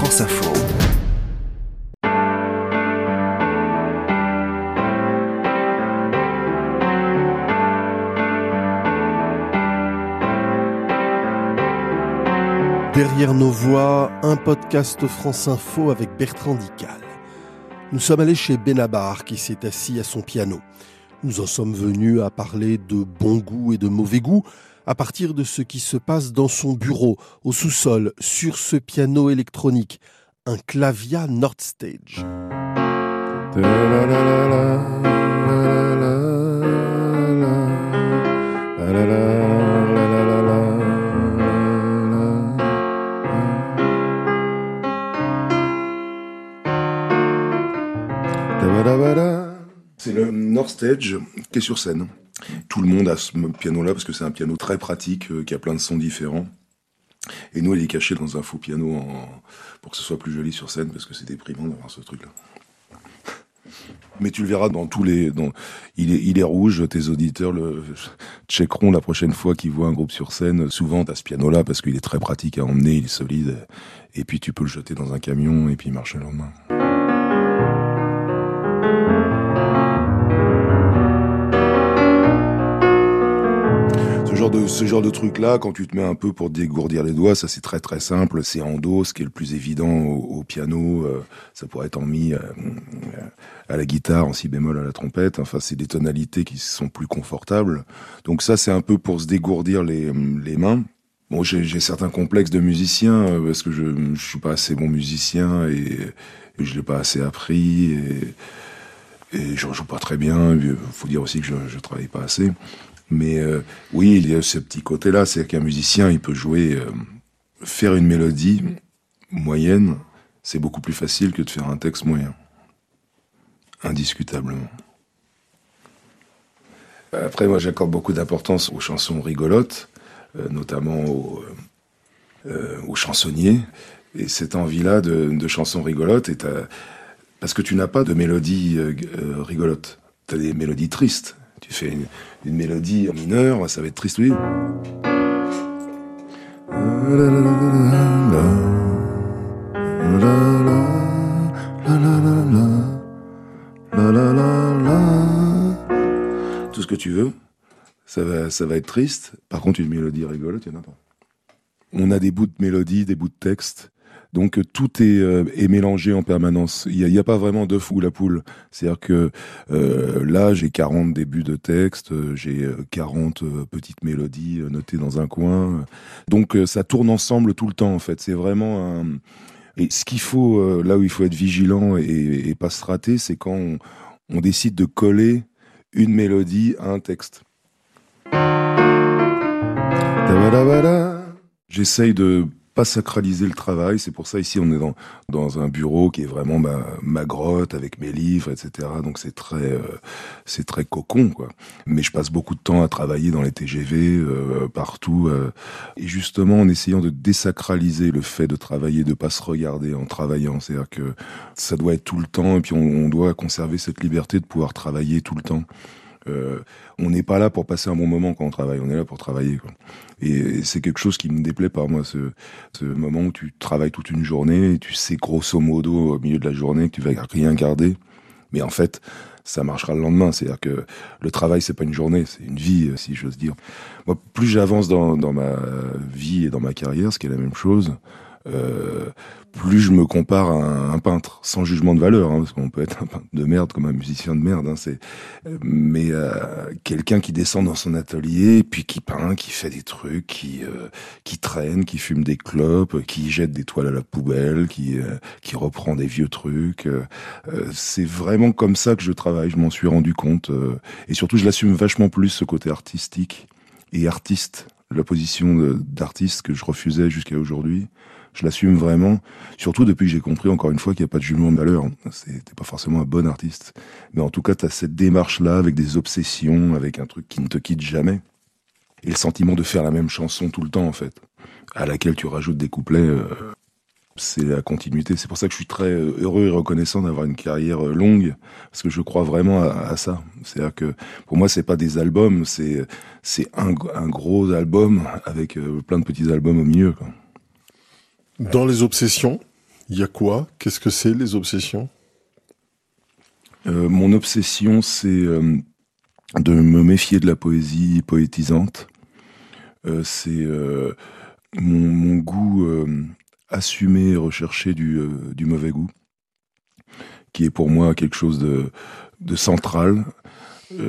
France Info. Derrière nos voix, un podcast France Info avec Bertrand Dical. Nous sommes allés chez Benabar qui s'est assis à son piano. Nous en sommes venus à parler de bon goût et de mauvais goût à partir de ce qui se passe dans son bureau, au sous-sol, sur ce piano électronique, un clavia Nordstage. C'est le North Stage qui est sur scène. Tout le monde a ce piano-là parce que c'est un piano très pratique euh, qui a plein de sons différents. Et nous, il est caché dans un faux piano pour que ce soit plus joli sur scène parce que c'est déprimant d'avoir ce truc-là. Mais tu le verras dans tous les. Il, est, rouge, tes auditeurs le checkeront la prochaine fois qu'ils voient un groupe sur scène. Souvent, tu as ce piano-là parce qu'il est très pratique à emmener, il est solide. Et puis tu peux le jeter dans un camion et puis marcher le lendemain. Ce genre de truc-là, quand tu te mets un peu pour dégourdir les doigts, ça c'est très très simple. C'est en do, ce qui est le plus évident au, piano. Euh, ça pourrait être en mi euh, à la guitare, en si bémol à la trompette. Enfin, c'est des tonalités qui sont plus confortables. Donc ça, c'est un peu pour se dégourdir les, mains. Bon, j'ai certains complexes de musicien euh, parce que je, je suis pas assez bon musicien et, et je l'ai pas assez appris et, et je joue pas très bien. Il faut dire aussi que je, je travaille pas assez. Mais euh, oui, il y a ce petit côté-là, c'est qu'un musicien, il peut jouer, euh, faire une mélodie moyenne, c'est beaucoup plus facile que de faire un texte moyen. Indiscutablement. Après, moi, j'accorde beaucoup d'importance aux chansons rigolotes, euh, notamment aux, aux, chansonniers. Et cette envie-là de, chansons rigolotes est parce que tu n'as pas de mélodie rigolote. Tu as des mélodies tristes. Tu fais une, mélodie en mineur, ça va être triste, oui. Tout ce que tu veux, ça va, ça va être triste. Par contre, une mélodie rigolote, il n'y en pas. On a des bouts de mélodie, des bouts de texte donc tout est, euh, est mélangé en permanence. Il n'y a, pas vraiment d'œuf ou la poule. C'est-à-dire que euh, là, j'ai 40 débuts de texte, j'ai 40 euh, petites mélodies notées dans un coin. Donc ça tourne ensemble tout le temps en fait. C'est vraiment un... Et ce qu'il faut, là où il faut être vigilant et, et pas se rater, c'est quand on, on décide de coller une mélodie à un texte. J'essaye de sacraliser le travail. C'est pour ça ici on est dans dans un bureau qui est vraiment ma, grotte avec mes livres, etc. Donc c'est très euh, c'est très cocon quoi. Mais je passe beaucoup de temps à travailler dans les TGV euh, partout euh, et justement en essayant de désacraliser le fait de travailler, de pas se regarder en travaillant. C'est-à-dire que ça doit être tout le temps et puis on doit conserver cette liberté de pouvoir travailler tout le temps. Euh, on n'est pas là pour passer un bon moment quand on travaille, on est là pour travailler. Et, c'est quelque chose qui me déplaît par moi, ce, moment où tu travailles toute une journée, et tu sais grosso modo au milieu de la journée que tu vas rien garder, mais en fait, ça marchera le lendemain. C'est-à-dire que le travail, c'est pas une journée, c'est une vie, si j'ose dire. Moi, plus j'avance dans, dans ma vie et dans ma carrière, ce qui est la même chose, euh, plus je me compare à un, peintre, sans jugement de valeur, hein, parce qu'on peut être un peintre de merde comme un musicien de merde. Hein, c'est, mais euh, quelqu'un qui descend dans son atelier, puis qui peint, qui fait des trucs, qui euh, qui traîne, qui fume des clopes, qui jette des toiles à la poubelle, qui qui reprend des vieux trucs. c'est vraiment comme ça que je travaille. Je m'en suis rendu compte, et surtout je l'assume vachement plus ce côté artistique et artiste, la position d'artiste que je refusais jusqu'à aujourd'hui je l'assume vraiment, surtout depuis que j'ai compris encore une fois qu'il n'y a pas de jugement de valeur. T'es pas forcément un bon artiste. Mais en tout cas, tu as cette démarche-là avec des obsessions, avec un truc qui ne te quitte jamais. Et le sentiment de faire la même chanson tout le temps, en fait, à laquelle tu rajoutes des couplets. Euh, c'est la continuité. C'est pour ça que je suis très euh, heureux et reconnaissant d'avoir une carrière euh, longue, parce que je crois vraiment à, ça. C'est-à-dire que pour moi, c'est pas des albums, c'est c'est un, un, gros album avec plein de petits albums au milieu. Quoi. Dans les obsessions, Il y a quoi? Qu'est-ce que c'est les obsessions? Euh, Mon obsession, c'est euh, de me méfier de la poésie poétisante. Euh, c'est mon, goût assumé et recherché du, mauvais goût, qui est pour moi quelque chose de, central.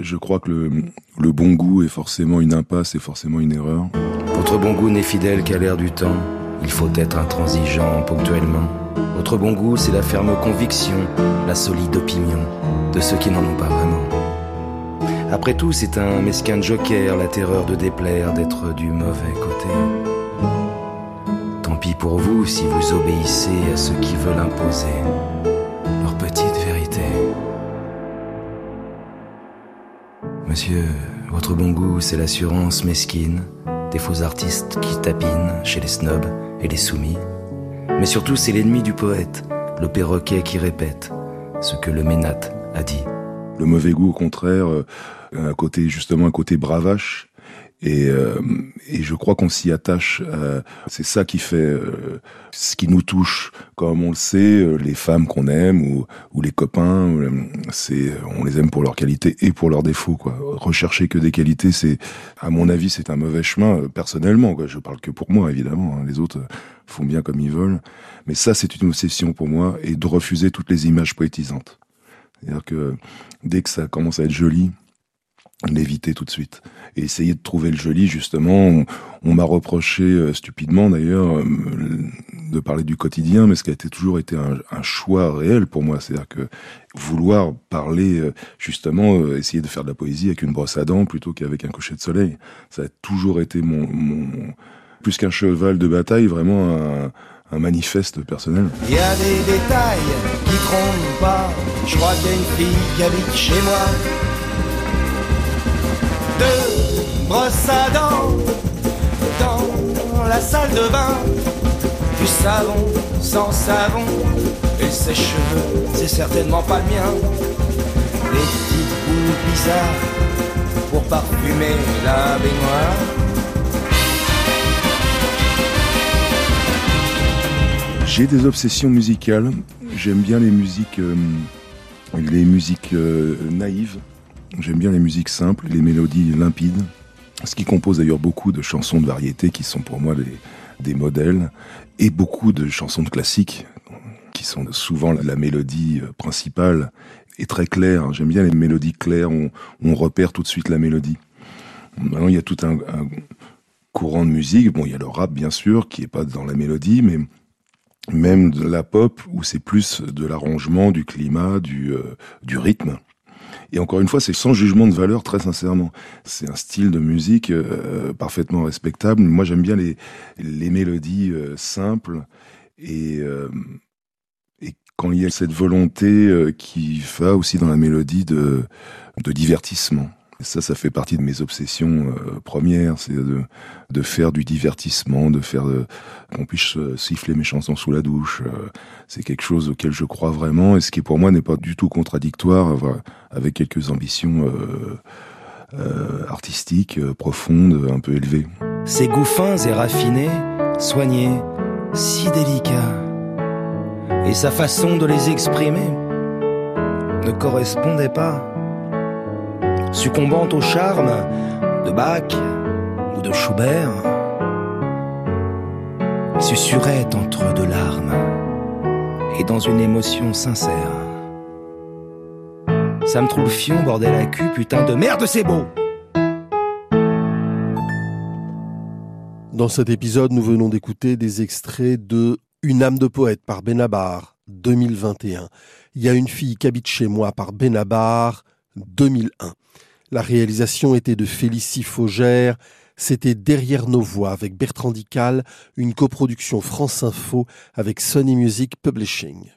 Je crois que le, le bon goût est forcément une impasse et forcément une erreur. Votre bon goût n'est fidèle qu'à l'air du temps. Il faut être intransigeant ponctuellement. Votre bon goût, c'est la ferme conviction, la solide opinion de ceux qui n'en ont pas vraiment. Après tout, c'est un mesquin joker, la terreur de déplaire, d'être du mauvais côté. Pis pour vous si vous obéissez à ceux qui veulent imposer leur petite vérité. Monsieur, votre bon goût, c'est l'assurance mesquine des faux artistes qui tapinent chez les snobs et les soumis. Mais surtout, c'est l'ennemi du poète, le perroquet qui répète ce que le ménate a dit. Le mauvais goût, au contraire, euh, un côté justement un côté bravache et, euh, et je crois qu'on s'y attache. Euh, c'est ça qui fait euh, ce qui nous touche, comme on le sait, les femmes qu'on aime ou, ou les copains, c'est on les aime pour leurs qualités et pour leurs défauts. Quoi. Rechercher que des qualités, c'est, à mon avis, c'est un mauvais chemin personnellement. Quoi. Je parle que pour moi, évidemment. Hein. Les autres font bien comme ils veulent, mais ça, c'est une obsession pour moi et de refuser toutes les images poétisantes. C'est-à-dire que dès que ça commence à être joli, l'éviter tout de suite. Et essayer de trouver le joli justement. On, m'a reproché euh, stupidement d'ailleurs euh, de parler du quotidien mais ce qui a été toujours été un, choix réel pour moi. C'est-à-dire que vouloir parler euh, justement essayer de faire de la poésie avec une brosse à dents plutôt qu'avec un coucher de soleil. Ça a toujours été mon, mon plus qu'un cheval de bataille vraiment un, un manifeste personnel. Il y a des détails qui trompent pas. Je crois qu'il y a une fille qui habite chez moi brosse à dans la salle de bain. Du savon sans savon et ses cheveux, c'est certainement pas le mien. Les petites boules bizarres pour parfumer la baignoire. J'ai des obsessions musicales. J'aime bien les musiques, euh, les musiques euh, naïves J'aime bien les musiques simples, les mélodies limpides, ce qui compose d'ailleurs beaucoup de chansons de variété qui sont pour moi des, modèles, et beaucoup de chansons de classiques qui sont souvent la, mélodie euh, principale et très claire. J'aime bien les mélodies claires, on, repère tout de suite la mélodie. Maintenant, il y a tout un, courant de musique. Bon, il y a le rap, bien sûr, qui est pas dans la mélodie, mais même de la pop, où c'est plus de l'arrangement, du climat, du, euh, du rythme. Et encore une fois, c'est sans jugement de valeur, très sincèrement. C'est un style de musique euh, parfaitement respectable. Moi, j'aime bien les, les mélodies euh, simples et, euh, et quand il y a cette volonté qui va aussi dans la mélodie de, de divertissement ça, ça fait partie de mes obsessions euh, premières, c'est de, faire du divertissement, de faire qu'on puisse euh, siffler mes chansons sous la douche. Euh, c'est quelque chose auquel je crois vraiment et ce qui pour moi n'est pas du tout contradictoire avec quelques ambitions artistiques profondes, un peu élevées. Ses goûts fins et raffinés, soignés, si délicats, et sa façon de les exprimer ne correspondait pas succombant au charme de Bach ou de Schubert, susurrait entre deux larmes et dans une émotion sincère. Ça me trouve fion, bordel à cul, putain de merde, c'est beau! Dans cet épisode, nous venons d'écouter des extraits de Une âme de poète par Benabar, 2021. Il y a une fille qui habite chez moi par Benabar, 2001. La réalisation était de Félicie Faugère. C'était Derrière nos voix avec Bertrand Dical, une coproduction France Info avec Sony Music Publishing.